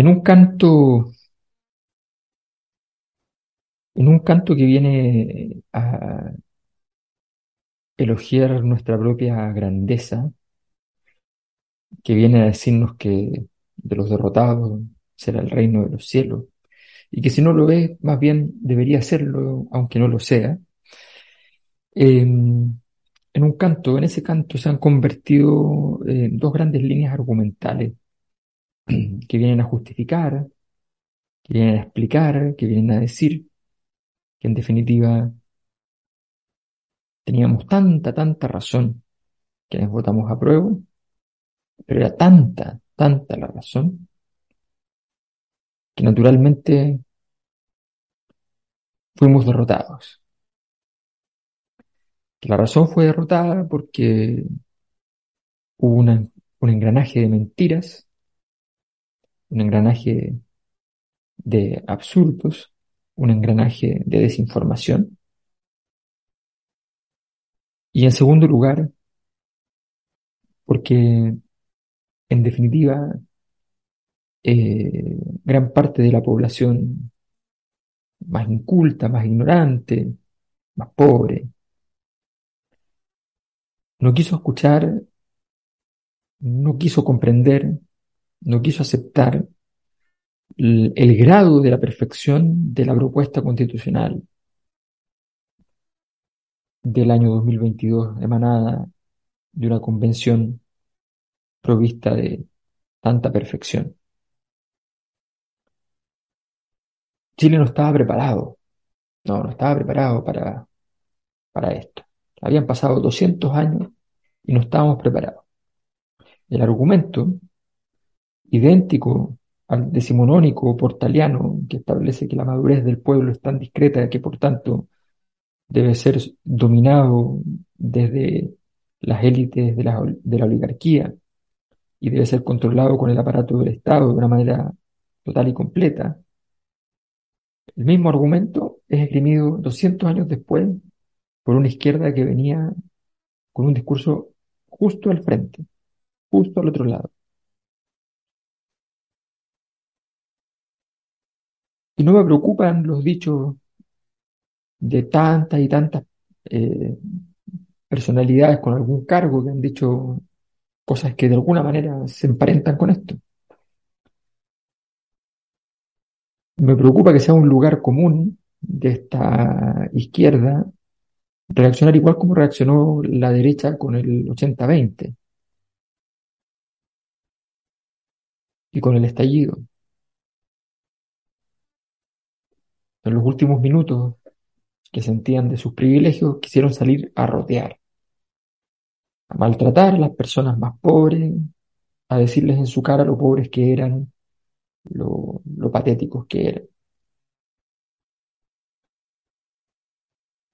En un canto, en un canto que viene a elogiar nuestra propia grandeza, que viene a decirnos que de los derrotados será el reino de los cielos, y que si no lo es, más bien debería serlo, aunque no lo sea. Em, en un canto, en ese canto se han convertido eh, dos grandes líneas argumentales que vienen a justificar, que vienen a explicar, que vienen a decir que en definitiva teníamos tanta, tanta razón quienes votamos a prueba, pero era tanta, tanta la razón, que naturalmente fuimos derrotados. Que la razón fue derrotada porque hubo un engranaje de mentiras un engranaje de absurdos, un engranaje de desinformación. Y en segundo lugar, porque en definitiva eh, gran parte de la población más inculta, más ignorante, más pobre, no quiso escuchar, no quiso comprender no quiso aceptar el, grado de la perfección de la propuesta constitucional del año 2022 emanada de una convención provista de tanta perfección. Chile no estaba preparado, no, no estaba preparado para, para esto. Habían pasado 200 años y no estábamos preparados. El argumento idéntico al decimonónico portaliano que establece que la madurez del pueblo es tan discreta que por tanto debe ser dominado desde las élites de la, de la oligarquía y debe ser controlado con el aparato del Estado de una manera total y completa. El mismo argumento es esgrimido 200 años después por una izquierda que venía con un discurso justo al frente, justo al otro lado. Y no me preocupan los dichos de tantas y tantas eh, personalidades con algún cargo que han dicho cosas que de alguna manera se emparentan con esto. Me preocupa que sea un lugar común de esta izquierda reaccionar igual como reaccionó la derecha con el 80-20 y con el estallido. En los últimos minutos que sentían de sus privilegios, quisieron salir a rodear, a maltratar a las personas más pobres, a decirles en su cara lo pobres que eran, lo, lo patéticos que eran.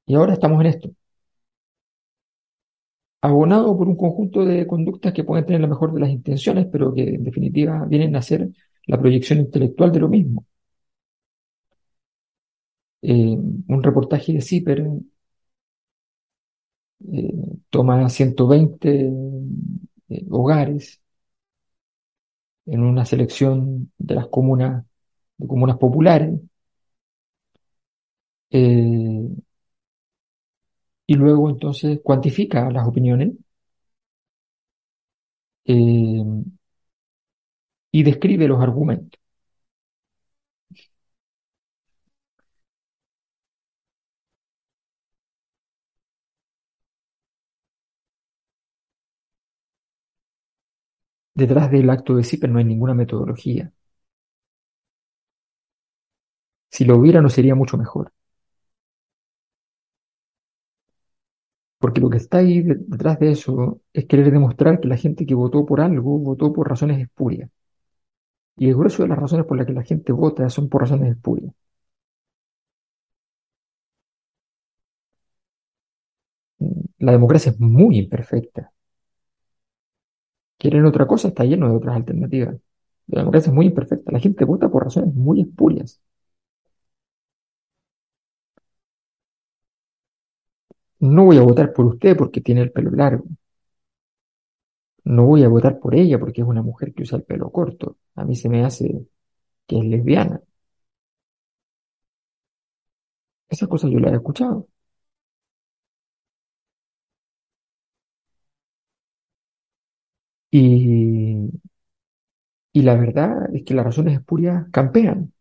Y ahora estamos en esto, abonado por un conjunto de conductas que pueden tener la mejor de las intenciones, pero que en definitiva vienen a ser la proyección intelectual de lo mismo. Eh, un reportaje de CIPER eh, toma 120 eh, hogares en una selección de las comunas, de comunas populares, y luego entonces cuantifica las opiniones y describe los argumentos. Detrás del acto de CIPER no hay ninguna metodología. Si lo hubiera no sería mucho mejor. Porque lo que está ahí detrás de eso es querer demostrar que la gente que votó por algo votó por razones espurias. Y el grueso de las razones por las que la gente vota son por razones espurias. La democracia es muy imperfecta. ¿Quieren otra cosa? Está lleno de otras alternativas. La democracia es muy imperfecta. La gente vota por razones muy espurias. No voy a votar por usted porque tiene el pelo largo. No voy a votar por ella porque es una mujer que usa el pelo corto. A mí se me hace que es lesbiana. Esas cosas yo las he escuchado. Y, la verdad es que las razones espurias campean,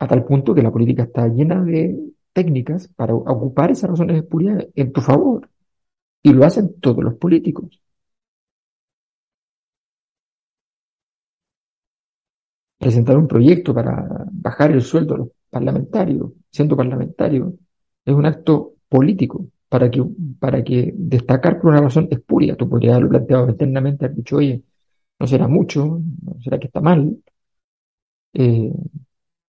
a tal punto que la política está llena de técnicas para ocupar esas razones espurias en tu favor. Y lo hacen todos los políticos. Presentar un proyecto para bajar el sueldo a los parlamentarios, siendo parlamentario, es un acto político para que, para que destacar por una razón espuria. Tú podrías haberlo planteado internamente, haber dicho, oye, no será mucho, no será que está mal, eh,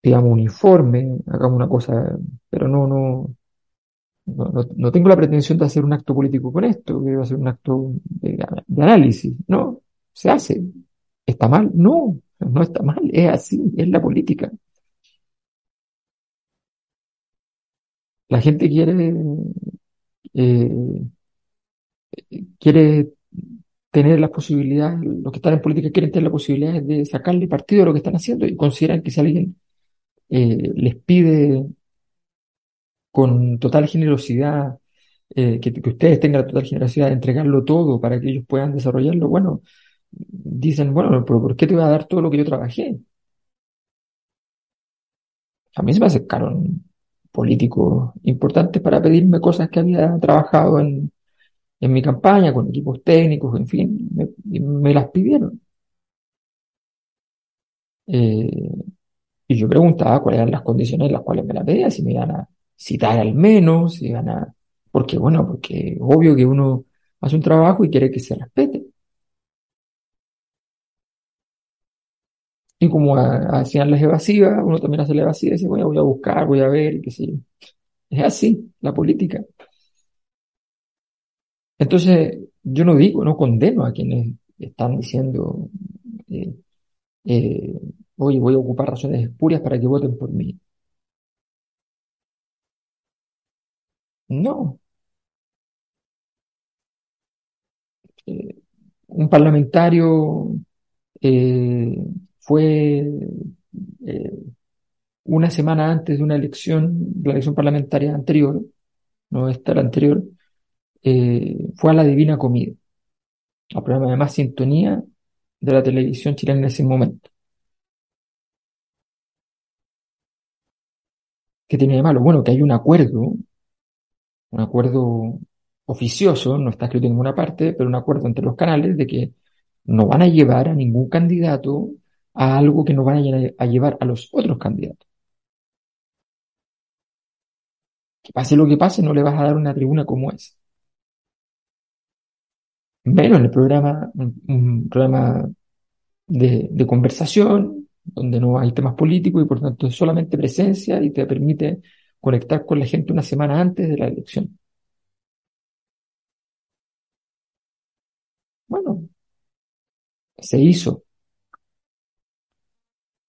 un informe, hagamos una cosa, pero no, no, no, no, tengo la pretensión de hacer un acto político con esto, que va a ser un acto de, de análisis, no, se hace. ¿Está mal? No, no está mal, es así, es la política. La gente quiere, eh, quiere tener las posibilidades, los que están en política quieren tener la posibilidad de sacarle partido a lo que están haciendo y consideran que si alguien eh, les pide con total generosidad, eh, que, ustedes tengan la total generosidad de entregarlo todo para que ellos puedan desarrollarlo, bueno, dicen, bueno, pero ¿por qué te voy a dar todo lo que yo trabajé? A mí se me acercaron políticos importantes para pedirme cosas que había trabajado en, en mi campaña, con equipos técnicos, en fin, me, me las pidieron. Eh, y yo preguntaba cuáles eran las condiciones en las cuales me las pedían, si me iban a citar al menos, si iban a... Porque bueno, porque obvio que uno hace un trabajo y quiere que se respete. Y como hacían las evasivas, uno también hace la evasiva y dice, bueno, voy a buscar, voy a ver, y qué sé yo. Es así, la política. Entonces, yo no digo, no condeno a quienes están diciendo, eh, eh, oye, voy a ocupar razones espurias para que voten por mí. No. Eh, un parlamentario eh, fue eh, una semana antes de una elección, la elección parlamentaria anterior, no esta la anterior, fue a la Divina Comida, al programa de más sintonía de la televisión chilena en ese momento. ¿Qué tiene de malo? Bueno, que hay un acuerdo, un acuerdo oficioso, no está escrito en ninguna parte, pero un acuerdo entre los canales de que no van a llevar a ningún candidato a algo que no van a llevar a los otros candidatos. Que pase lo que pase, no le vas a dar una tribuna como es. Menos en el programa, un, programa de, de conversación, donde no hay temas políticos y por tanto es solamente presencia y te permite conectar con la gente una semana antes de la elección. Bueno, se hizo.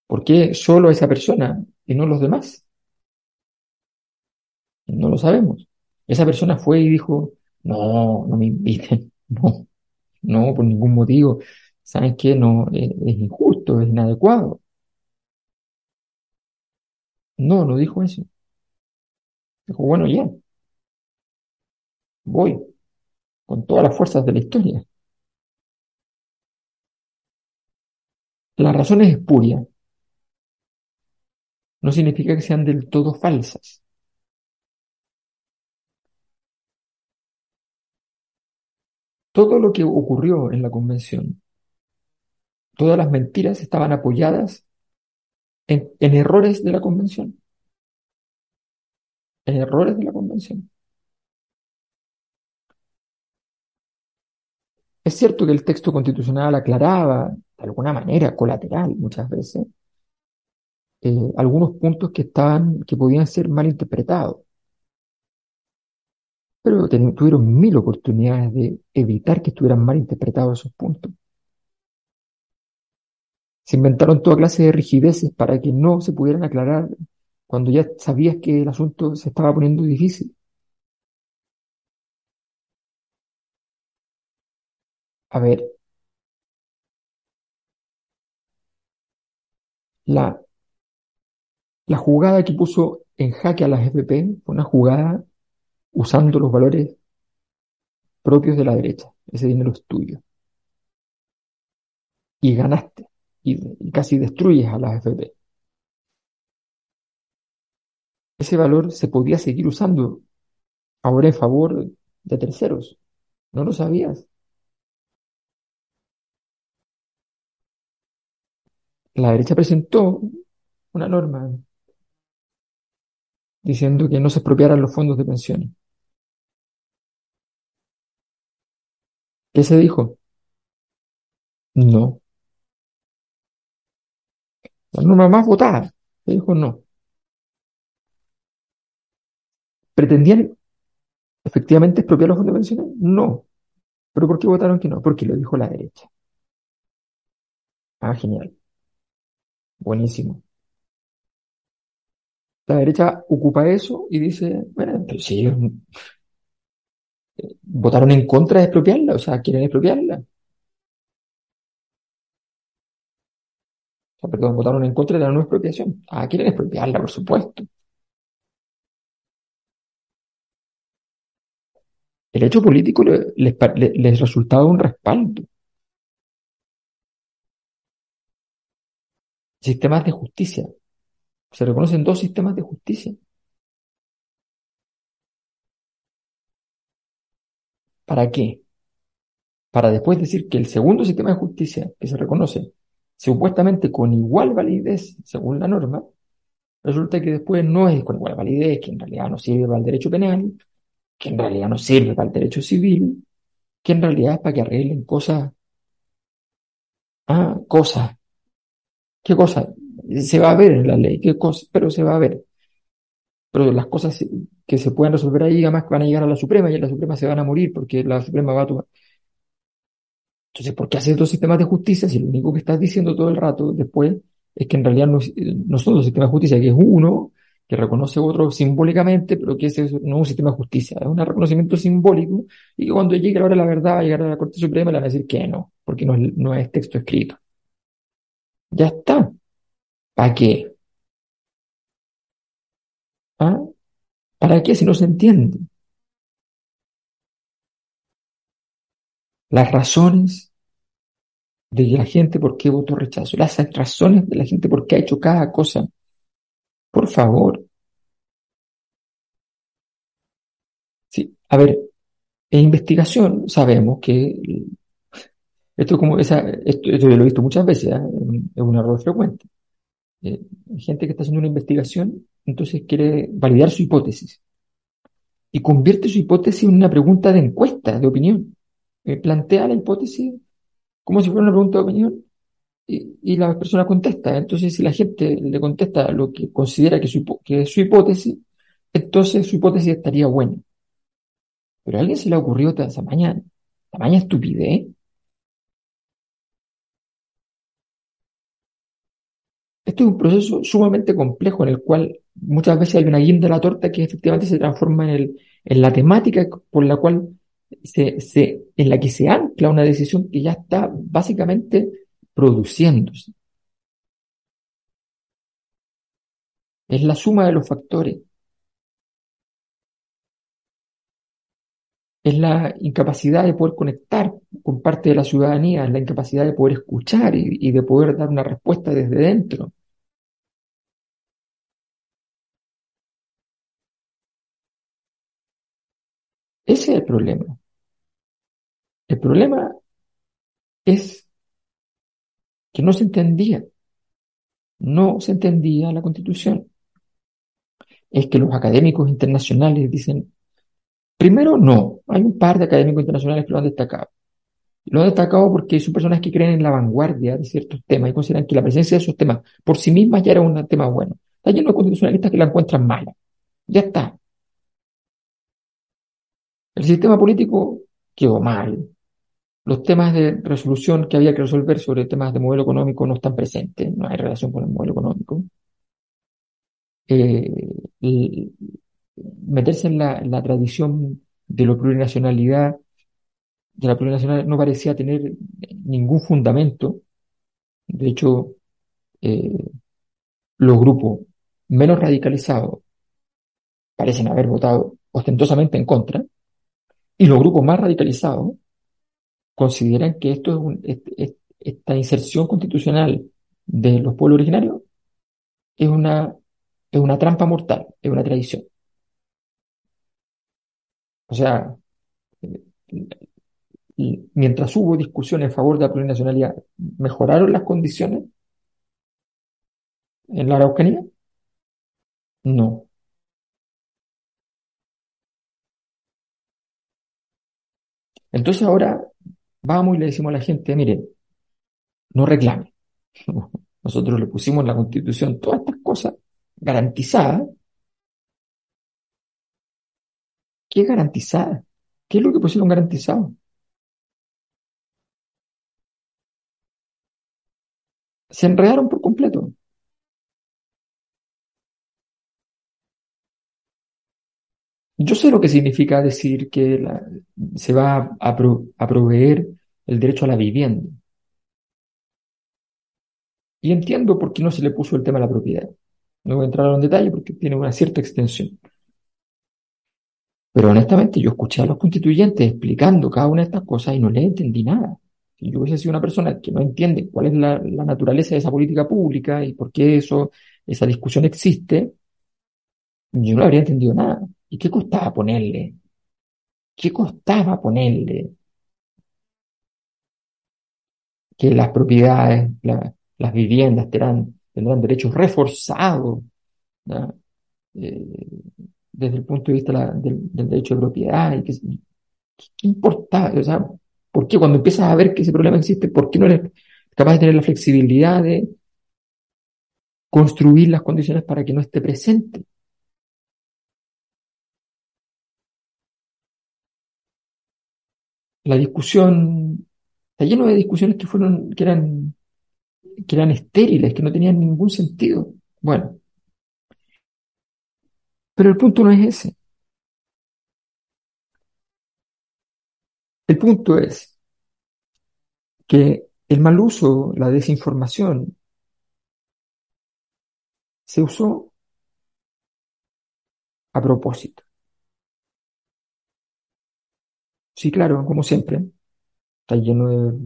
¿Por qué solo esa persona y no los demás? No lo sabemos. Esa persona fue y dijo, no, no me inviten, no, no, por ningún motivo. ¿Saben qué? No, es, es injusto, es inadecuado. No, no dijo eso. Dijo, bueno, ya, voy, con todas las fuerzas de la historia. Las razones espurias no significa que sean del todo falsas. Todo lo que ocurrió en la convención, todas las mentiras estaban apoyadas en, errores de la convención. En errores de la convención. Es cierto que el texto constitucional aclaraba, de alguna manera, colateral muchas veces, eh, algunos puntos que estaban, que podían ser mal interpretados. Pero tuvieron mil oportunidades de evitar que estuvieran mal interpretados esos puntos. Se inventaron toda clase de rigideces para que no se pudieran aclarar cuando ya sabías que el asunto se estaba poniendo difícil. A ver, la, la jugada que puso en jaque a las FP fue una jugada usando los valores propios de la derecha. Ese dinero es tuyo. Y ganaste. Y, casi destruyes a las FP. Ese valor se podía seguir usando ahora en favor de terceros. ¿No lo sabías? La derecha presentó una norma diciendo que no se expropiaran los fondos de pensiones. ¿Qué se dijo? No. La norma más votada. Se dijo no. ¿Pretendían efectivamente expropiar los fondos de pensiones? No. ¿Pero por qué votaron que no? Porque lo dijo la derecha. Ah, genial. Buenísimo. La derecha ocupa eso y dice, bueno, pero si ellos eh, votaron en contra de expropiarla, o sea, quieren expropiarla. O sea, perdón, votaron en contra de la nueva expropiación. Ah, quieren expropiarla, por supuesto. El hecho político les resultaba un respaldo. Sistemas de justicia. Se reconocen dos sistemas de justicia. ¿Para qué? Para después decir que el segundo sistema de justicia que se reconoce supuestamente con igual validez según la norma, resulta que después no es con igual validez, que en realidad no sirve para el derecho penal, que en realidad no sirve para el derecho civil, que en realidad es para que arreglen cosas, ah, cosas, ¿qué cosa? Se va a ver en la ley, qué cosa, pero se va a ver. Pero las cosas que se pueden resolver ahí además van a llegar a la Suprema y en la Suprema se van a morir porque la Suprema va a tomar. Entonces, ¿por qué hacer dos sistemas de justicia si lo único que estás diciendo todo el rato después es que en realidad no, no son dos sistemas de justicia, que es uno que reconoce otro simbólicamente, pero que ese no es un sistema de justicia, es un reconocimiento simbólico y que cuando llegue la hora de la verdad, llegar a la Corte Suprema, le van a decir que no, porque no es, no es texto escrito. Ya está. ¿Para qué? ¿Ah? ¿Para qué si no se entiende? Las razones de la gente por qué votó rechazo, las razones de la gente por qué ha hecho cada cosa. Por favor. Sí, a ver, en investigación sabemos que esto como esa, esto, yo lo he visto muchas veces, ¿eh? es un error frecuente. Eh, gente que está haciendo una investigación, entonces quiere validar su hipótesis y convierte su hipótesis en una pregunta de encuesta, de opinión. Eh, plantea la hipótesis como si fuera una pregunta de opinión y, la persona contesta. Entonces, si la gente le contesta lo que considera que, es su hipótesis, entonces su hipótesis estaría buena. Pero a alguien se le ha ocurrido esa mañana, mañana estupidez. Este es un proceso sumamente complejo en el cual muchas veces hay una guinda de la torta que efectivamente se transforma en, la temática por la cual se, en la que se ancla una decisión que ya está básicamente produciéndose. Es la suma de los factores. Es la incapacidad de poder conectar con parte de la ciudadanía, es la incapacidad de poder escuchar y de poder dar una respuesta desde dentro. Ese el problema. El problema es que no se entendía, no se entendía la constitución. Es que los académicos internacionales dicen, primero no, hay un par de académicos internacionales que lo han destacado. Lo han destacado porque son personas que creen en la vanguardia de ciertos temas y consideran que la presencia de esos temas por sí mismas ya era un tema bueno. Está lleno de constitucionalistas que la encuentran mala. Ya está. El sistema político quedó mal. Los temas de resolución que había que resolver sobre temas de modelo económico no están presentes, no hay relación con el modelo económico. Eh, meterse en la, tradición de la plurinacionalidad, de la plurinacionalidad no parecía tener ningún fundamento. De hecho, eh, los grupos menos radicalizados parecen haber votado ostentosamente en contra, y los grupos más radicalizados consideran que esto es esta inserción constitucional de los pueblos originarios es una, es una trampa mortal, es una traición. O sea, mientras hubo discusión en favor de la plurinacionalidad, ¿mejoraron las condiciones en la Araucanía? No. Entonces ahora vamos y le decimos a la gente, miren, no reclame. Nosotros le pusimos en la Constitución todas estas cosas garantizadas. ¿Qué garantizadas? ¿Qué es lo que pusieron garantizado? Se enredaron por completo. Yo sé lo que significa decir que se va a, proveer el derecho a la vivienda. Y entiendo por qué no se le puso el tema de la propiedad. No voy a entrar en detalle porque tiene una cierta extensión. Pero honestamente yo escuché a los constituyentes explicando cada una de estas cosas y no les entendí nada. Si yo hubiese sido una persona que no entiende cuál es la, la naturaleza de esa política pública y por qué eso, esa discusión existe, yo no habría entendido nada. ¿Y qué costaba ponerle? ¿Qué costaba ponerle? Que las propiedades, las viviendas tendrán, derechos reforzados eh, desde el punto de vista del, derecho de propiedad. Y que, ¿Qué importa? O sea, ¿por qué cuando empiezas a ver que ese problema existe, por qué no eres capaz de tener la flexibilidad de construir las condiciones para que no esté presente? La discusión está lleno de discusiones que fueron, que eran, que eran estériles, que no tenían ningún sentido. Bueno, pero el punto no es ese. El punto es que el mal uso, la desinformación, se usó a propósito. Sí, claro, como siempre. Está lleno de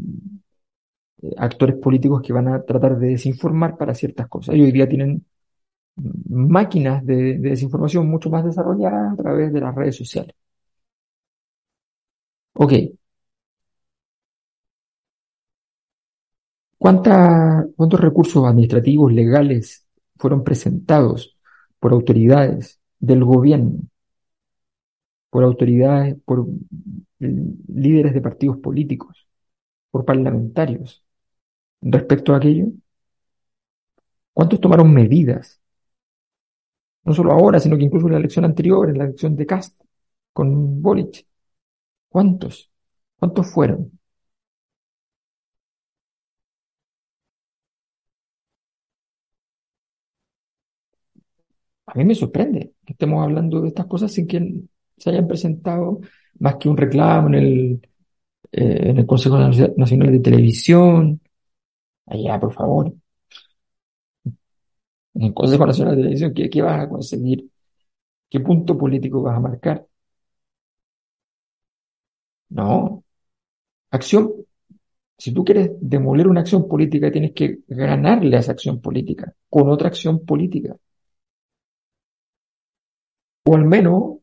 actores políticos que van a tratar de desinformar para ciertas cosas. Y hoy día tienen máquinas de, desinformación mucho más desarrolladas a través de las redes sociales. Ok. ¿Cuántos recursos administrativos legales fueron presentados por autoridades del gobierno, por autoridades, por líderes de partidos políticos, por parlamentarios respecto a aquello? ¿Cuántos tomaron medidas? No solo ahora, sino que incluso en la elección anterior, en la elección de Cast, con Boric. ¿Cuántos? ¿Cuántos fueron? A mí me sorprende que estemos hablando de estas cosas sin que se hayan presentado más que un reclamo en el, eh, en el Consejo Nacional de Televisión. Allá, por favor. En el Consejo Nacional de Televisión, ¿qué, qué vas a conseguir? ¿Qué punto político vas a marcar? No. Acción. Si tú quieres demoler una acción política, tienes que ganarle a esa acción política con otra acción política. O al menos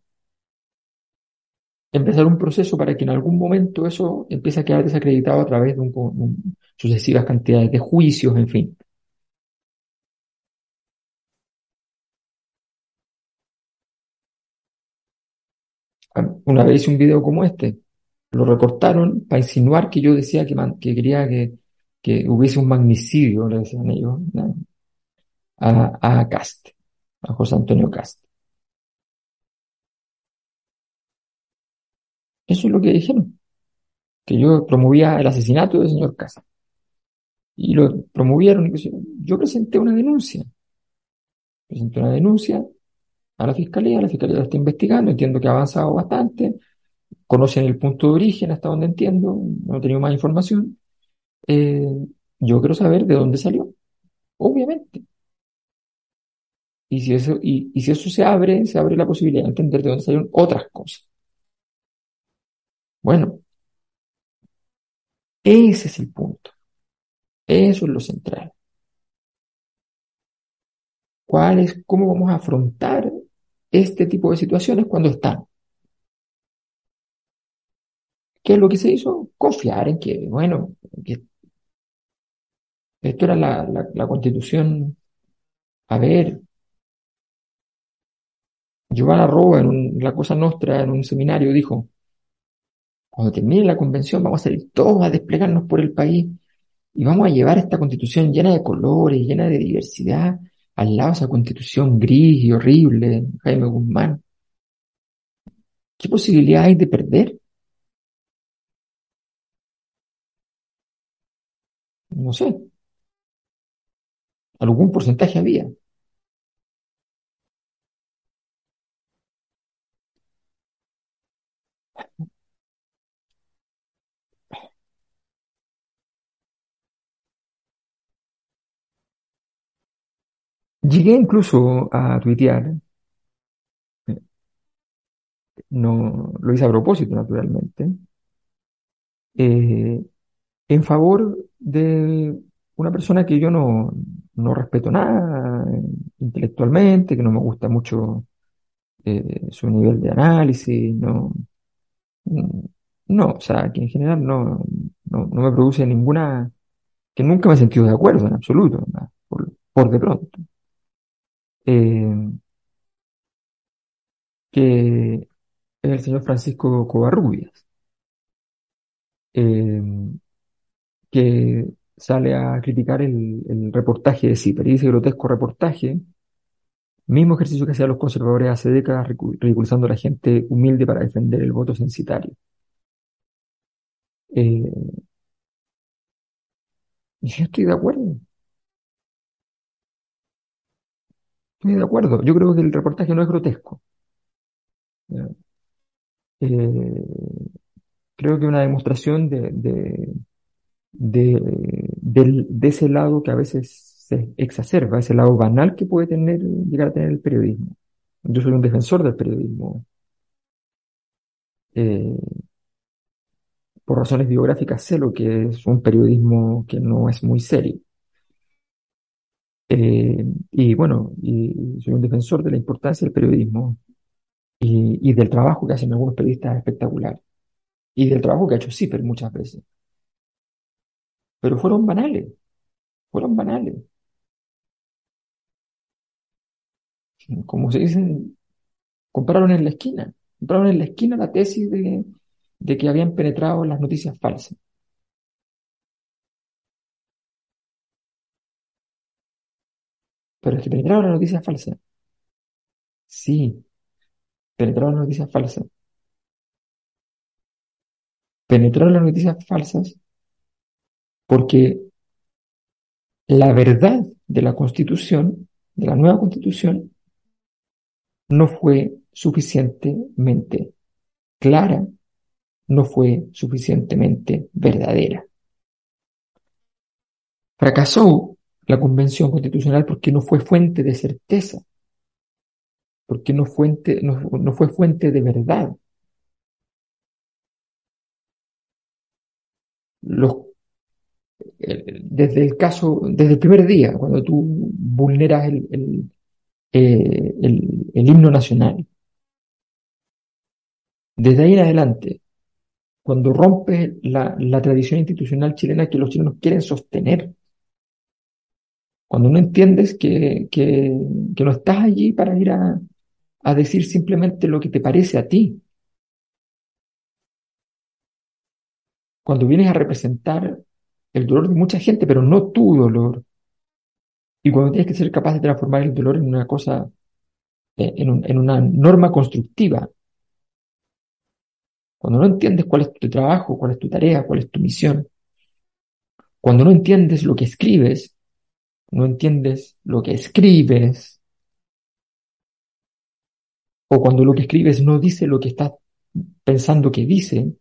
empezar un proceso para que en algún momento eso empiece a quedar desacreditado a través de un, sucesivas cantidades de juicios, en fin. Una vez hice un video como este, lo recortaron para insinuar que yo decía que, que quería que, que, hubiese un magnicidio, le decían ellos, a, a Cast, a José Antonio Cast. Eso es lo que dijeron, que yo promovía el asesinato del señor Cast. Y lo promovieron. Yo presenté una denuncia. Presenté una denuncia a la fiscalía, la fiscalía lo está investigando, entiendo que ha avanzado bastante, conocen el punto de origen hasta donde entiendo, no he tenido más información. Eh, yo quiero saber de dónde salió, obviamente. Y si eso, y si eso se abre, se abre la posibilidad de entender de dónde salieron otras cosas. Bueno, ese es el punto. Eso es lo central. ¿Cuál es, cómo vamos a afrontar este tipo de situaciones cuando están? ¿Qué es lo que se hizo? Confiar en que, bueno, que esto era la, la, constitución. A ver, Giovanna Roa en la Cosa Nostra, en un seminario, dijo, cuando termine la convención vamos a salir todos a desplegarnos por el país y vamos a llevar esta constitución llena de colores, llena de diversidad, al lado de esa constitución gris y horrible, Jaime Guzmán. ¿Qué posibilidad hay de perder? No sé. Algún porcentaje había. Llegué incluso a tuitear, eh, no lo hice a propósito, naturalmente, eh, en favor de una persona que yo no, no respeto nada eh, intelectualmente, que no me gusta mucho su nivel de análisis, no, no, o sea, que en general no, no, me produce ninguna, que nunca me he sentido de acuerdo en absoluto, por de pronto eh, que es el señor Francisco Covarrubias, eh, que sale a criticar el, reportaje de CIPER, y ese grotesco reportaje, mismo ejercicio que hacían los conservadores hace décadas, ridiculizando a la gente humilde para defender el voto censitario. Eh, y yo estoy de acuerdo. Estoy de acuerdo. Yo creo que el reportaje no es grotesco. Eh, creo que una demostración de, de, de, ese lado que a veces se exacerba, ese lado banal que puede tener, llegar a tener el periodismo. Yo soy un defensor del periodismo. Eh, por razones biográficas sé lo que es un periodismo que no es muy serio. Eh, y bueno, soy un defensor de la importancia del periodismo y, del trabajo que hacen algunos periodistas espectaculares y del trabajo que ha hecho CIPER muchas veces. Pero fueron banales, fueron banales. Como se dice, compraron en la esquina, compraron en la esquina la tesis de que habían penetrado las noticias falsas. Pero es que penetraron la noticia falsa. Sí, penetraron las noticias falsas. Penetraron las noticias falsas porque la verdad de la constitución, de la nueva constitución, no fue suficientemente clara, no fue suficientemente verdadera. Fracasó la Convención Constitucional porque no fue fuente de certeza, porque no, fuente, no, fue fuente de verdad. desde el caso, desde el primer día, cuando tú vulneras el, el, eh, himno nacional, desde ahí en adelante, cuando rompes la, la tradición institucional chilena que los chilenos quieren sostener, cuando no entiendes que, que, no estás allí para ir a, a decir simplemente lo que te parece a ti, cuando vienes a representar el dolor de mucha gente, pero no tu dolor. Y cuando tienes que ser capaz de transformar el dolor en una cosa, eh, en, en una norma constructiva. Cuando no entiendes cuál es tu trabajo, cuál es tu tarea, cuál es tu misión. Cuando no entiendes lo que escribes, no entiendes lo que escribes, o cuando lo que escribes no dice lo que estás pensando que dice,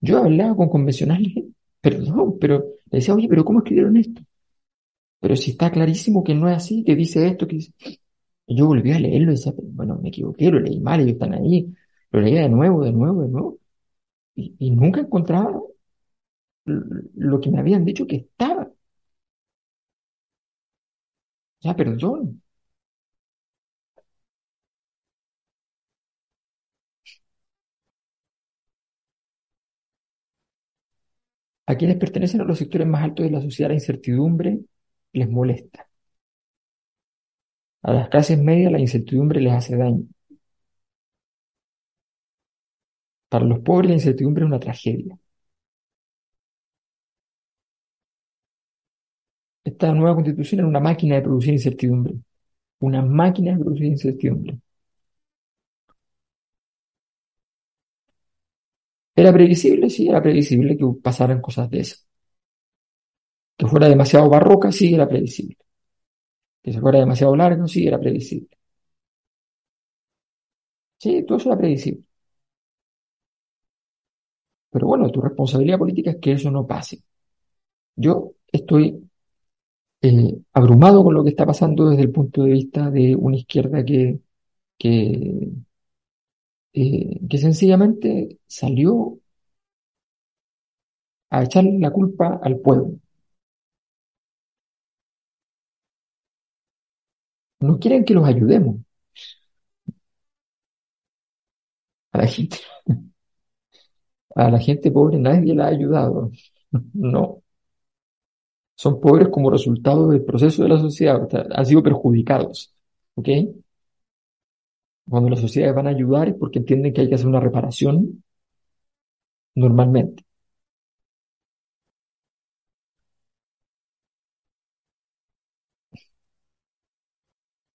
yo hablaba con convencionales, perdón, pero le decía, oye, pero ¿cómo escribieron esto? Pero si está clarísimo que no es así, que dice esto, que dice... yo volví a leerlo y decía, bueno, me equivoqué, lo leí mal, ellos están ahí, lo leía de nuevo, de nuevo, de nuevo, y, y nunca encontraba lo que me habían dicho que estaba. Ya, perdón. A quienes pertenecen a los sectores más altos de la sociedad, la incertidumbre les molesta. A las clases medias la incertidumbre les hace daño. Para los pobres la incertidumbre es una tragedia. Esta nueva constitución era una máquina de producir incertidumbre. Una máquina de producir incertidumbre. ¿Era previsible? Sí, era previsible que pasaran cosas de esas. Que fuera demasiado barroca, sí, era previsible. Que se fuera demasiado largo, sí, era previsible. Sí, todo eso era previsible. Pero bueno, tu responsabilidad política es que eso no pase. Yo estoy eh, abrumado con lo que está pasando desde el punto de vista de una izquierda que, que eh, que sencillamente salió a echarle la culpa al pueblo. No quieren que los ayudemos. A la gente, a la gente pobre nadie la ha ayudado. No. Son pobres como resultado del proceso de la sociedad. han sido perjudicados. ¿Ok? Cuando las sociedades van a ayudar es porque entienden que hay que hacer una reparación normalmente.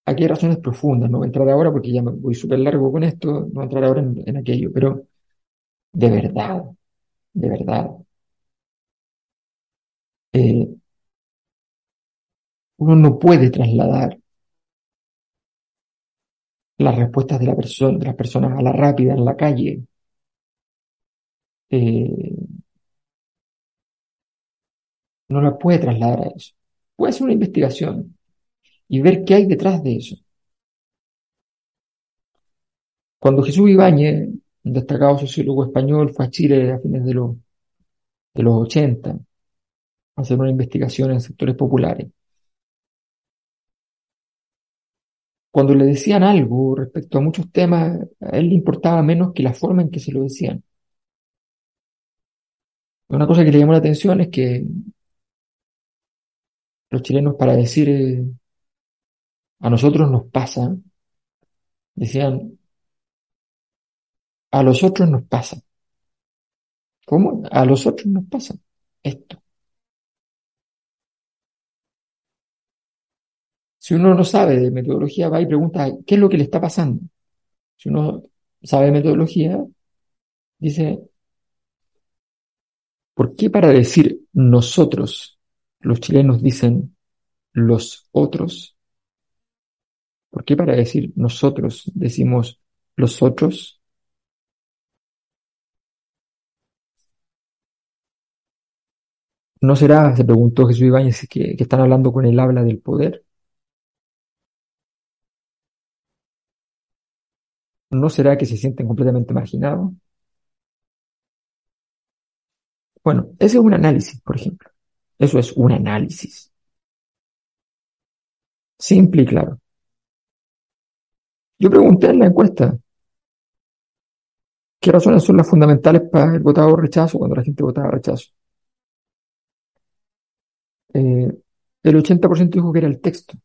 Aquí hay razones profundas, no voy a entrar ahora porque ya me voy súper largo con esto, no voy a entrar ahora en, aquello, pero de verdad, de verdad, eh, uno no puede trasladar las respuestas de, la persona, de las personas a la rápida en la calle. Eh, no la puede trasladar a eso. Puede hacer una investigación y ver qué hay detrás de eso. Cuando Jesús Ibáñez, un destacado sociólogo español, fue a Chile a fines de los, de los 80 a hacer una investigación en sectores populares, cuando le decían algo respecto a muchos temas, a él le importaba menos que la forma en que se lo decían. Una cosa que le llamó la atención es que los chilenos para decir eh, a nosotros nos pasa, decían a los otros nos pasa. ¿Cómo? A los otros nos pasa esto. Si uno no sabe de metodología, va y pregunta, ¿qué es lo que le está pasando? Si uno sabe de metodología, dice, ¿por qué para decir nosotros los chilenos dicen los otros? ¿Por qué para decir nosotros decimos los otros? ¿No será, se preguntó Jesús Ibáñez, que, que están hablando con el habla del poder? ¿No será que se sienten completamente marginados? Bueno, ese es un análisis, por ejemplo. Eso es un análisis. Simple y claro. Yo pregunté en la encuesta, ¿qué razones son las fundamentales para el votado rechazo cuando la gente votaba rechazo? Eh, el 80% dijo que era el texto.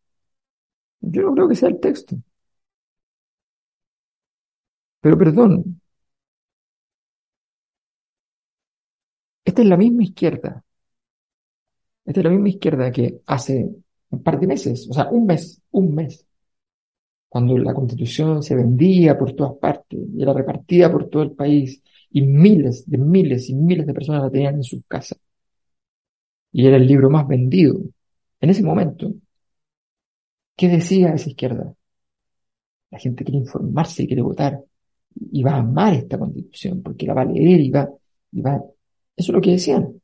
Yo no creo que sea el texto. Pero perdón, Esta es la misma izquierda. Esta es la misma izquierda que hace un par de meses, o sea, un mes, un mes, cuando la constitución se vendía por todas partes y era repartida por todo el país y miles de miles y miles de personas la tenían en sus casas. Y era el libro más vendido en ese momento, ¿qué decía esa izquierda? La gente quiere informarse y quiere votar y va a amar esta constitución porque la va a leer y va, y va. Eso es lo que decían.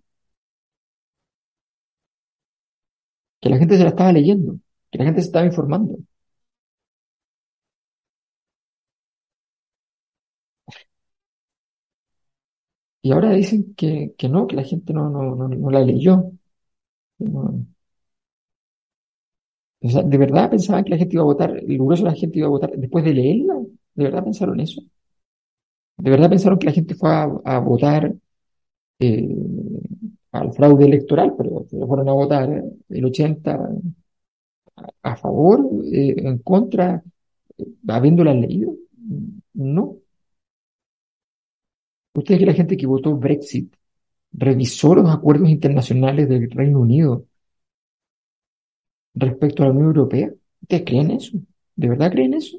Que la gente se la estaba leyendo, que la gente se estaba informando. Y ahora dicen que, que no, que la gente no, no, no, no la leyó. ¿de verdad pensaban que la gente iba a votar, el grueso de la gente iba a votar después de leerla? ¿De verdad pensaron eso? ¿De verdad pensaron que la gente fue a, votar eh, al fraude electoral, pero, fueron a votar el 80 a, favor, eh, en contra, eh, habiéndola leído? No. ¿Ustedes que la gente que votó Brexit revisó los acuerdos internacionales del Reino Unido respecto a la Unión Europea? ¿Ustedes creen eso? ¿De verdad creen eso?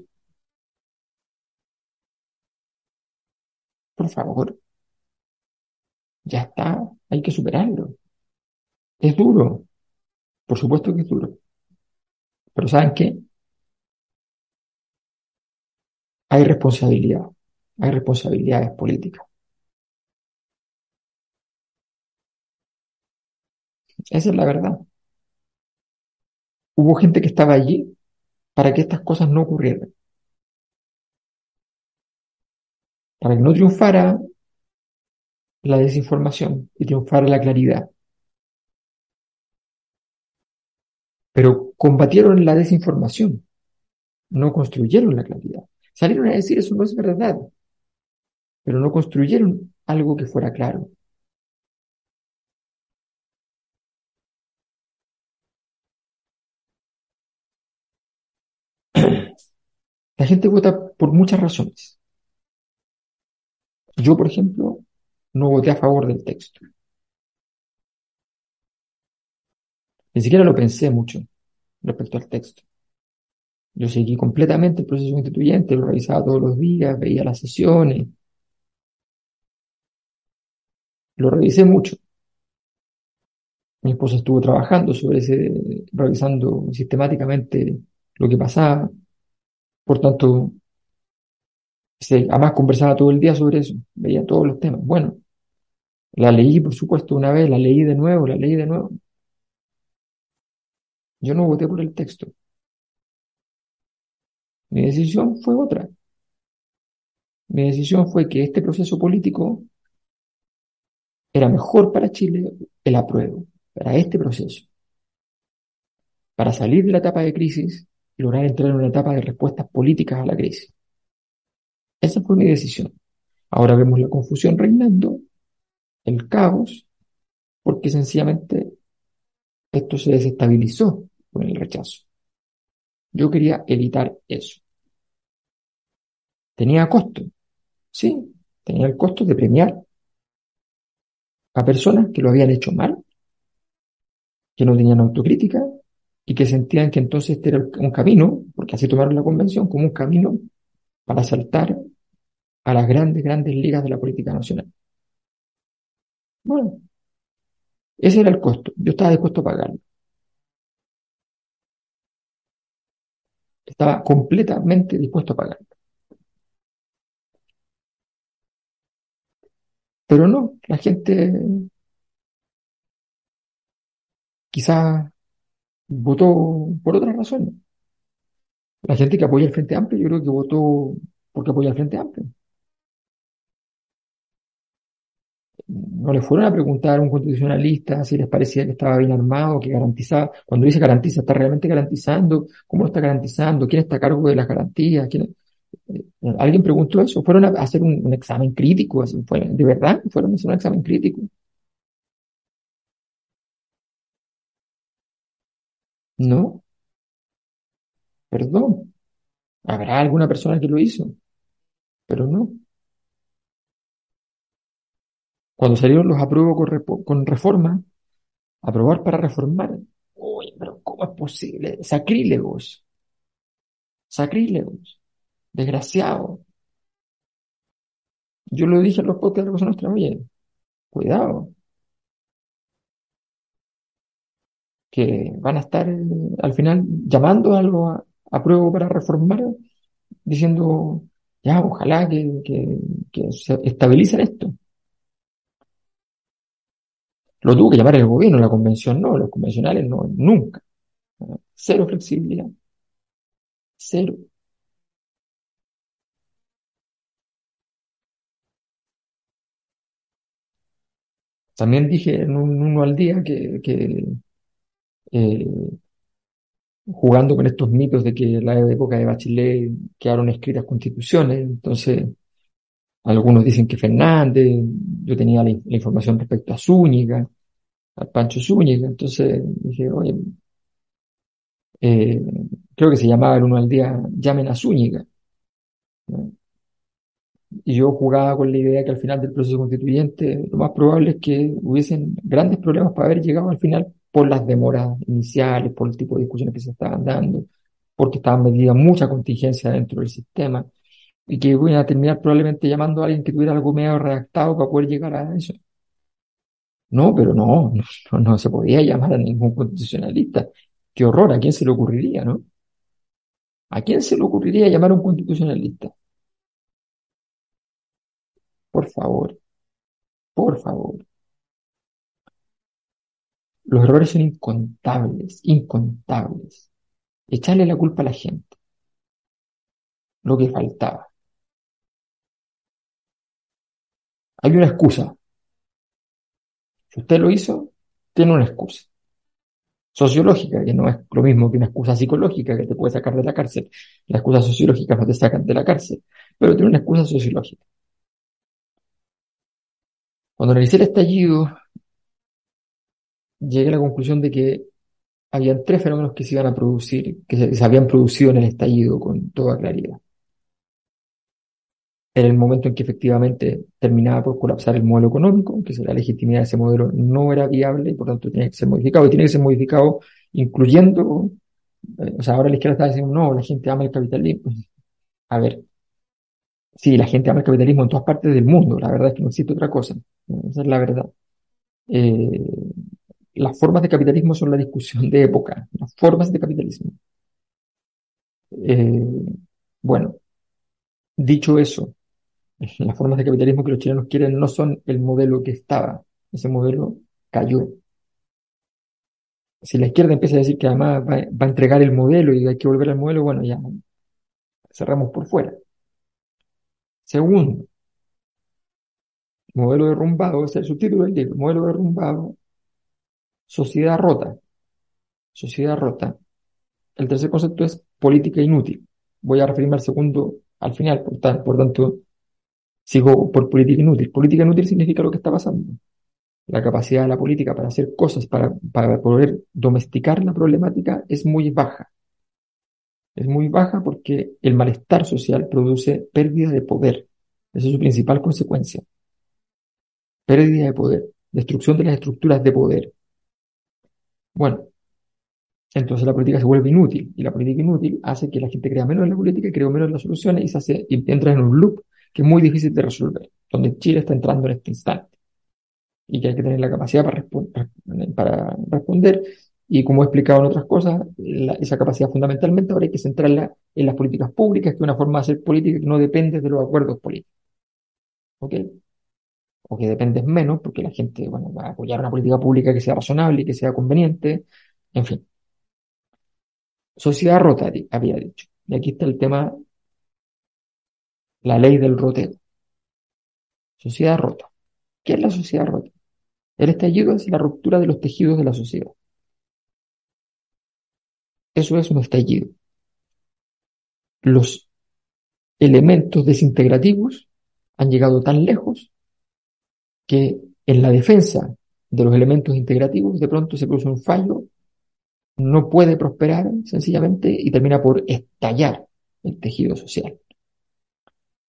Por favor, ya está, hay que superarlo. Es duro, por supuesto que es duro. Pero ¿saben qué? Hay responsabilidad, hay responsabilidades políticas. Esa es la verdad. Hubo gente que estaba allí para que estas cosas no ocurrieran. Para que no triunfara la desinformación y triunfara la claridad. Pero combatieron la desinformación, no construyeron la claridad. Salieron a decir eso no es verdad, pero no construyeron algo que fuera claro. La gente vota por muchas razones. Yo, por ejemplo, no voté a favor del texto. Ni siquiera lo pensé mucho respecto al texto. Yo seguí completamente el proceso constituyente, lo revisaba todos los días, veía las sesiones. Lo revisé mucho. Mi esposa estuvo trabajando sobre ese, revisando sistemáticamente lo que pasaba. Por tanto, además conversaba todo el día sobre eso, veía todos los temas. Bueno, la leí, por supuesto, una vez, la leí de nuevo, la leí de nuevo. Yo no voté por el texto. Mi decisión fue otra. Mi decisión fue que este proceso político era mejor para Chile el apruebo, para este proceso, para salir de la etapa de crisis y lograr entrar en una etapa de respuestas políticas a la crisis. Esa fue mi decisión. Ahora vemos la confusión reinando, el caos, porque sencillamente esto se desestabilizó con el rechazo. Yo quería evitar eso. Tenía costo, sí, tenía el costo de premiar a personas que lo habían hecho mal, que no tenían autocrítica y que sentían que entonces este era un camino, porque así tomaron la convención, como un camino para saltar a las grandes, grandes ligas de la política nacional. Bueno, ese era el costo. Yo estaba dispuesto a pagarlo. Estaba completamente dispuesto a pagarlo. Pero no, la gente quizás votó por otras razones. La gente que apoya el Frente Amplio, yo creo que votó porque apoya el Frente Amplio. No le fueron a preguntar a un constitucionalista si les parecía que estaba bien armado, que garantizaba. Cuando dice garantiza, ¿está realmente garantizando? ¿Cómo lo está garantizando? ¿Quién está a cargo de las garantías? ¿Quién... Eh, ¿Alguien preguntó eso? ¿Fueron a hacer un, examen crítico? ¿De verdad? ¿Fueron a hacer un examen crítico? No, perdón. Habrá alguna persona que lo hizo, pero no. Cuando salieron los apruebo con, con reforma, aprobar para reformar, uy, pero ¿cómo es posible? Sacrílegos, sacrílegos, desgraciado. Yo lo dije en los podcasts de Cosa Nuestra, oye, cuidado, que van a estar eh, al final llamando a a, prueba para reformar, diciendo, ya, ojalá que, que, se estabilicen esto. Lo tuvo que llamar el gobierno, la convención no, los convencionales no, nunca. Cero flexibilidad. Cero. También dije en un, uno al día que, que eh, jugando con estos mitos de que la época de Bachelet quedaron escritas constituciones, entonces algunos dicen que Fernández, yo tenía la, información respecto a Zúñiga, al Pancho Zúñiga, entonces dije, oye, eh, creo que se llamaba el uno al día, llamen a Zúñiga. Y yo jugaba con la idea que al final del proceso constituyente lo más probable es que hubiesen grandes problemas para haber llegado al final por las demoras iniciales, por el tipo de discusiones que se estaban dando, porque estaban medidas mucha contingencia dentro del sistema, y que iban a terminar probablemente llamando a alguien que tuviera algo medio redactado para poder llegar a eso. No, pero no, no, no se podía llamar a ningún constitucionalista. Qué horror, ¿a quién se le ocurriría, no? ¿A quién se le ocurriría llamar a un constitucionalista? Por favor, por favor. Los errores son incontables, incontables. Echarle la culpa a la gente. Lo que faltaba. Hay una excusa. Si usted lo hizo, tiene una excusa. Sociológica, que no es lo mismo que una excusa psicológica que te puede sacar de la cárcel. Las excusas sociológicas no te sacan de la cárcel, pero tiene una excusa sociológica. Cuando realicé el estallido, llegué a la conclusión de que habían tres fenómenos que se iban a producir, que se, habían producido en el estallido con toda claridad. Era el momento en que efectivamente terminaba por colapsar el modelo económico, que la legitimidad de ese modelo no era viable y por tanto tenía que ser modificado. Y tiene que ser modificado incluyendo, eh, o sea, ahora la izquierda está diciendo, no, la gente ama el capitalismo. A ver, sí, la gente ama el capitalismo en todas partes del mundo, la verdad es que no existe otra cosa, esa es la verdad. Eh, las formas de capitalismo son la discusión de época, las formas de capitalismo. Eh, bueno, dicho eso, las formas de capitalismo que los chilenos quieren no son el modelo que estaba, ese modelo cayó. Si la izquierda empieza a decir que además va, a entregar el modelo y hay que volver al modelo, bueno, ya cerramos por fuera. Segundo, modelo derrumbado, ese es el subtítulo del libro, modelo derrumbado Sociedad rota. Sociedad rota. El tercer concepto es política inútil. Voy a referirme al segundo al final, por, por tanto, sigo por política inútil. Política inútil significa lo que está pasando. La capacidad de la política para hacer cosas, para, poder domesticar la problemática es muy baja. Es muy baja porque el malestar social produce pérdida de poder. Esa es su principal consecuencia. Pérdida de poder, destrucción de las estructuras de poder. Bueno, entonces la política se vuelve inútil y la política inútil hace que la gente crea menos en la política, crea menos en las soluciones y, se hace, y entra en un loop que es muy difícil de resolver, donde Chile está entrando en este instante y que hay que tener la capacidad para, responder y como he explicado en otras cosas, esa capacidad fundamentalmente ahora hay que centrarla en las políticas públicas, que es una forma de hacer política que no depende de los acuerdos políticos. ¿Ok? o que dependes menos, porque la gente, bueno, va a apoyar una política pública que sea razonable y que sea conveniente, en fin. Sociedad rota, había dicho. Y aquí está el tema, la ley del roteo. Sociedad rota. ¿Qué es la sociedad rota? El estallido es la ruptura de los tejidos de la sociedad. Eso es un estallido. Los elementos desintegrativos han llegado tan lejos que en la defensa de los elementos integrativos de pronto se produce un fallo, no puede prosperar sencillamente y termina por estallar el tejido social.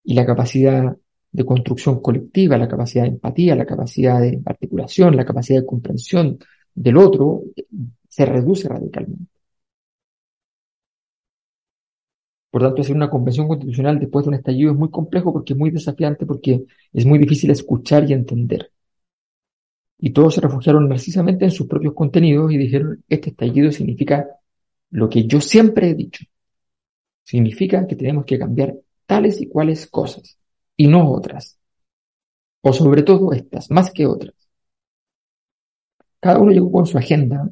Y la capacidad de construcción colectiva, la capacidad de empatía, la capacidad de articulación, la capacidad de comprensión del otro, se reduce radicalmente. Por tanto, hacer una convención constitucional después de un estallido es muy complejo porque es muy desafiante, porque es muy difícil escuchar y entender. Y todos se refugiaron precisamente en sus propios contenidos y dijeron, este estallido significa lo que yo siempre he dicho. Significa que tenemos que cambiar tales y cuales cosas, y no otras. O sobre todo estas, más que otras. Cada uno llegó con su agenda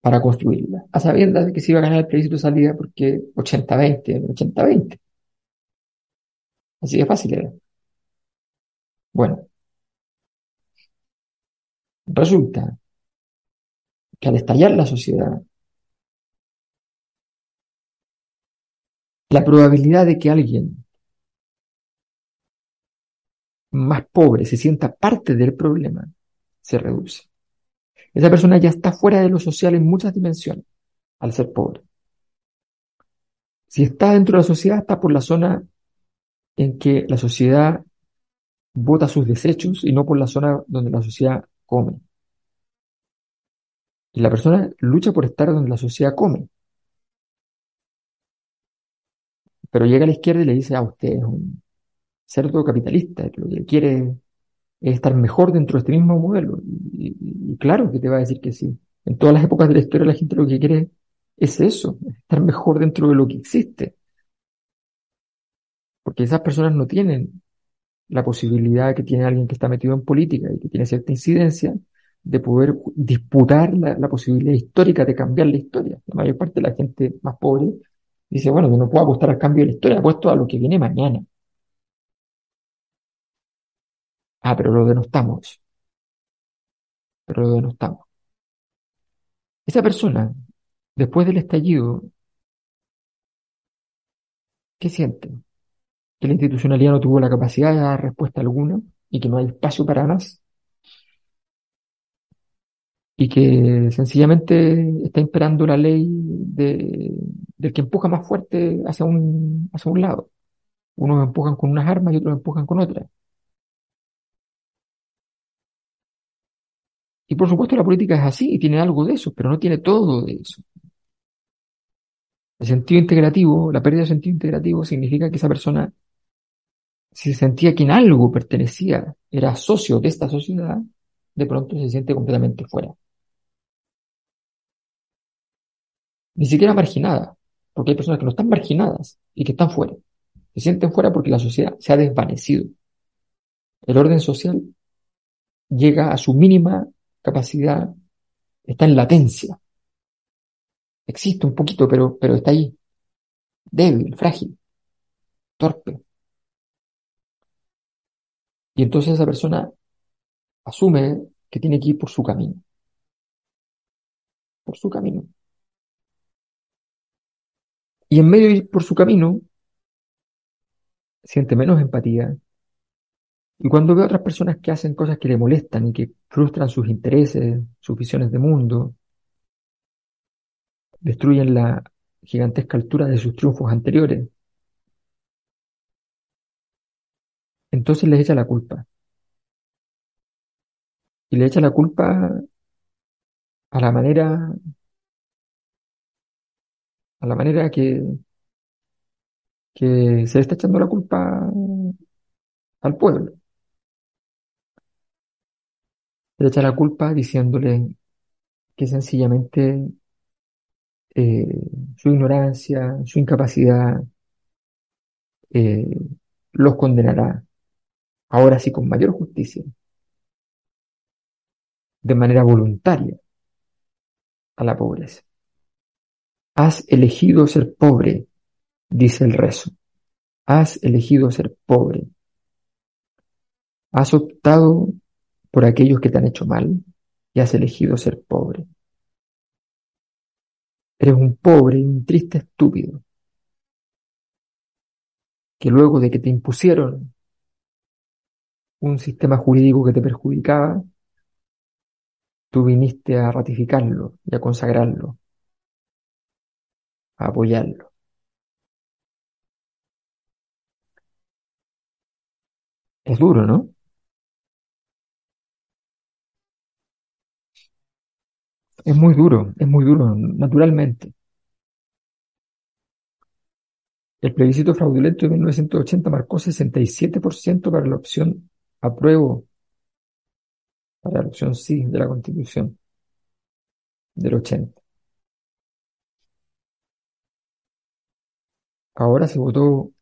para construirla, a sabiendas que se iba a ganar el plebiscito de salida porque 80-20, 80-20. Así de fácil era. Bueno, resulta que al estallar la sociedad, la probabilidad de que alguien más pobre se sienta parte del problema se reduce. Esa persona ya está fuera de lo social en muchas dimensiones al ser pobre. Si está dentro de la sociedad, está por la zona en que la sociedad vota sus desechos y no por la zona donde la sociedad come. Y la persona lucha por estar donde la sociedad come. Pero llega a la izquierda y le dice, ah, usted es un cerdo capitalista, lo que quiere es estar mejor dentro de este mismo modelo. Y, claro que te va a decir que sí. En todas las épocas de la historia la gente lo que quiere es eso, estar mejor dentro de lo que existe. Porque esas personas no tienen la posibilidad que tiene alguien que está metido en política y que tiene cierta incidencia de poder disputar la posibilidad histórica de cambiar la historia. La mayor parte de la gente más pobre dice, bueno, yo no puedo apostar al cambio de la historia, apuesto a lo que viene mañana. Ah, pero lo denostamos. Pero lo denostamos. Esa persona, después del estallido, ¿qué siente? Que la institucionalidad no tuvo la capacidad de dar respuesta alguna y que no hay espacio para más. Y que sencillamente está imperando la ley de, del que empuja más fuerte hacia un, hacia un lado. Unos empujan con unas armas y otros empujan con otras. Y por supuesto la política es así y tiene algo de eso, pero no tiene todo de eso. El sentido integrativo, la pérdida de sentido integrativo significa que esa persona, si se sentía que en algo pertenecía, era socio de esta sociedad, de pronto se siente completamente fuera. Ni siquiera marginada, porque hay personas que no están marginadas y que están fuera. Se sienten fuera porque la sociedad se ha desvanecido. El orden social llega a su mínima capacidad está en latencia. Existe un poquito, pero, pero está ahí. Débil, frágil, torpe. Y entonces esa persona asume que tiene que ir por su camino. Por su camino. Y en medio de ir por su camino, siente menos empatía, y cuando ve a otras personas que hacen cosas que le molestan y que frustran sus intereses, sus visiones de mundo, destruyen la gigantesca altura de sus triunfos anteriores, entonces les echa la culpa. Y le echa la culpa a la manera, a la manera que, se está echando la culpa al pueblo le echa la culpa diciéndole que sencillamente eh, su ignorancia, su incapacidad, eh, los condenará, ahora sí con mayor justicia, de manera voluntaria a la pobreza. Has elegido ser pobre, dice el rezo. Has elegido ser pobre. Has optado por aquellos que te han hecho mal y has elegido ser pobre. Eres un pobre y un triste estúpido que luego de que te impusieron un sistema jurídico que te perjudicaba, tú viniste a ratificarlo y a consagrarlo, apoyarlo. Es duro, ¿no? Es muy duro, es muy duro, naturalmente. El plebiscito fraudulento de 1980 marcó 67% para la opción apruebo, para la opción sí de la Constitución del 80. Ahora se votó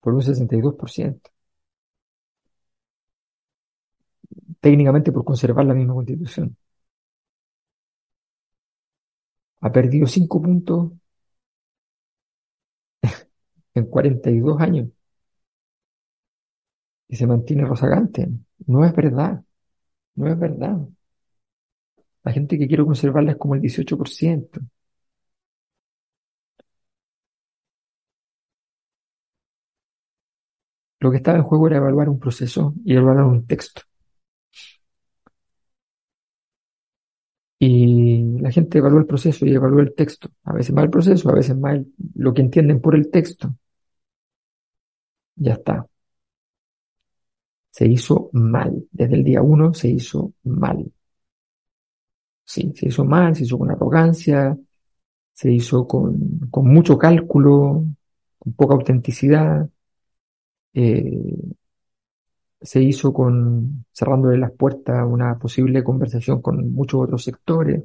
por un 62%, técnicamente por conservar la misma Constitución. Ha perdido 5 puntos en 42 años y se mantiene rozagante. No es verdad, no es verdad. La gente que quiere conservarla es como el 18%. Lo que estaba en juego era evaluar un proceso y evaluar un texto. Y la gente evalúa el proceso y evalúa el texto. A veces mal el proceso, a veces mal lo que entienden por el texto. Ya está. Se hizo mal. Desde el día uno se hizo mal. Sí, se hizo mal, se hizo con arrogancia, se hizo con mucho cálculo, con poca autenticidad, eh, se hizo con cerrándole las puertas a una posible conversación con muchos otros sectores.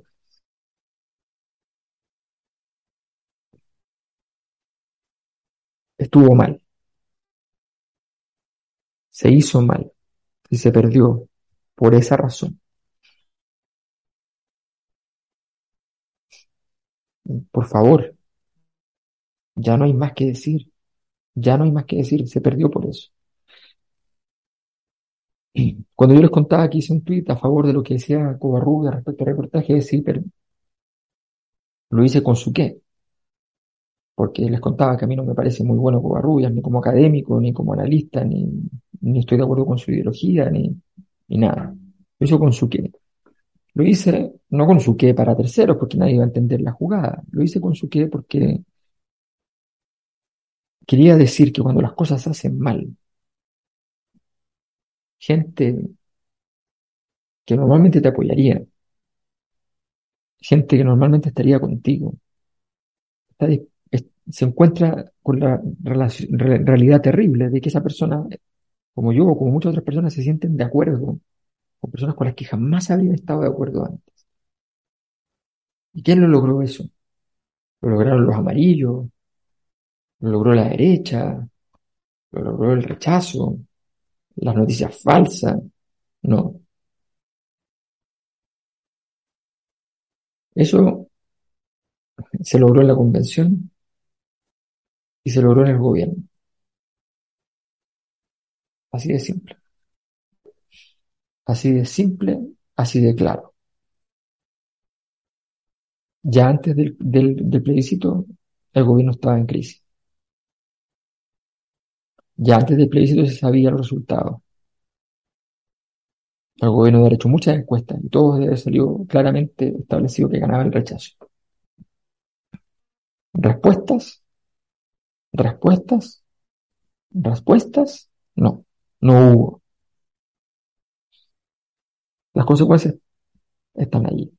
Estuvo mal. Se hizo mal y se perdió por esa razón. Por favor, ya no hay más que decir. Ya no hay más que decir. Se perdió por eso. Cuando yo les contaba que hice un tweet a favor de lo que decía Covarrubias respecto al reportaje, sí, pero lo hice con su qué. Porque les contaba que a mí no me parece muy bueno Covarrubias, ni como académico, ni como analista, ni, ni estoy de acuerdo con su ideología, ni, ni nada. Lo hice con su qué. Lo hice no con su qué para terceros, porque nadie iba a entender la jugada. Lo hice con su qué porque quería decir que cuando las cosas se hacen mal, gente que normalmente te apoyaría, gente que normalmente estaría contigo, se encuentra con la realidad terrible de que esa persona, como yo o como muchas otras personas, se sienten de acuerdo con personas con las que jamás habrían estado de acuerdo antes. ¿Y quién lo logró eso? Lo lograron los amarillos, lo logró la derecha, lo logró el rechazo, las noticias falsas. No. Eso se logró en la convención y se logró en el gobierno. Así de simple. Así de simple, así de claro. Ya antes del, del, plebiscito, el gobierno estaba en crisis. Ya antes del plebiscito se sabía el resultado. El gobierno había hecho muchas encuestas y todo salió claramente establecido que ganaba el rechazo. Respuestas, respuestas, respuestas, no, no hubo. Las consecuencias están allí.